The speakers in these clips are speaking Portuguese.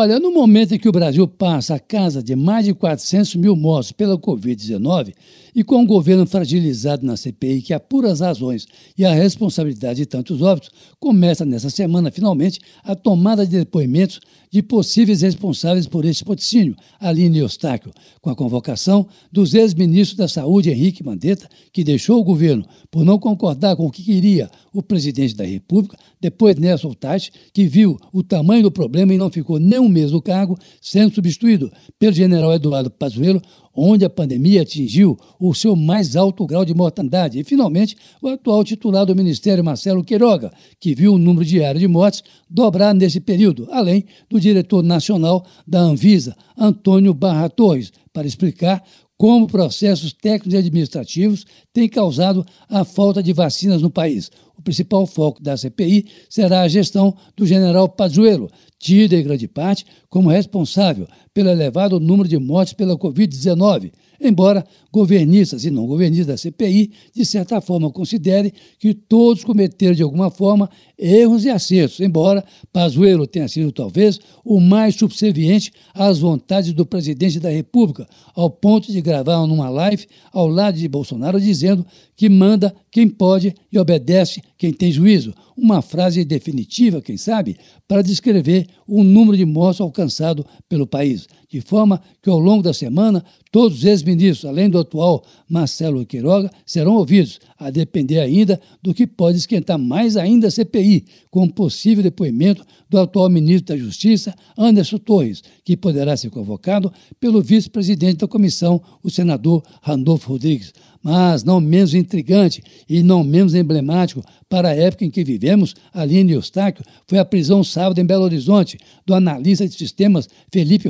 Olha, no momento em que o Brasil passa a casa de mais de 400 mil mortos pela Covid-19 e com o governo fragilizado na CPI que apura as razões e a responsabilidade de tantos óbitos, começa nessa semana, finalmente, a tomada de depoimentos de possíveis responsáveis por este patrocínio, Aline Eustáquio, com a convocação dos ex-ministros da Saúde, Henrique Mandetta, que deixou o governo por não concordar com o que queria o presidente da República, depois Nelson Tati, que viu o tamanho do problema e não ficou nem um mês no cargo, sendo substituído pelo general Eduardo Pazuello, onde a pandemia atingiu o seu mais alto grau de mortandade. E, finalmente, o atual titular do Ministério, Marcelo Queiroga, que viu o número diário de mortes dobrar nesse período, além do diretor nacional da Anvisa, Antônio Barra Torres, para explicar como processos técnicos e administrativos têm causado a falta de vacinas no país. O principal foco da CPI será a gestão do general Pazuello, tido em grande parte como responsável pelo elevado número de mortes pela Covid-19, embora governistas e não governistas da CPI, de certa forma, considerem que todos cometeram de alguma forma erros e acertos, embora Pazuello tenha sido talvez o mais subserviente às vontades do presidente da República, ao ponto de gravar numa live ao lado de Bolsonaro dizendo que manda quem pode e obedece quem tem juízo. Uma frase definitiva, quem sabe, para descrever o número de mortos alcançado pelo país, de forma que ao longo da semana todos os ex-ministros, além do atual Marcelo Queiroga, serão ouvidos, a depender ainda do que pode esquentar mais ainda a CPI, com o possível depoimento do atual ministro da Justiça, Anderson Torres, que poderá ser convocado pelo vice-presidente da comissão, o senador Randolfo Rodrigues. Mas, não menos intrigante e não menos emblemático para a época em que vivemos, Aline Eustáquio, foi a prisão sábado em Belo Horizonte do analista de sistemas Felipe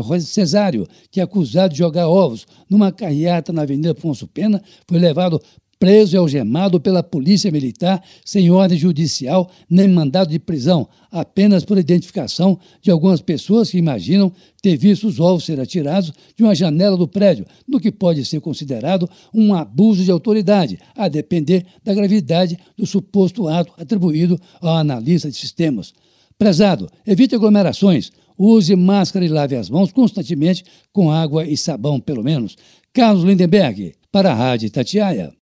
Cesário, que, acusado de jogar ovos numa carreata na Avenida Afonso Pena, foi levado preso e algemado pela polícia militar sem ordem judicial nem mandado de prisão, apenas por identificação de algumas pessoas que imaginam ter visto os ovos ser atirados de uma janela do prédio, no que pode ser considerado um abuso de autoridade, a depender da gravidade do suposto ato atribuído ao analista de sistemas. Prezado, evite aglomerações, use máscara e lave as mãos constantemente com água e sabão, pelo menos. Carlos Lindenberg, para a Rádio Tatiaia.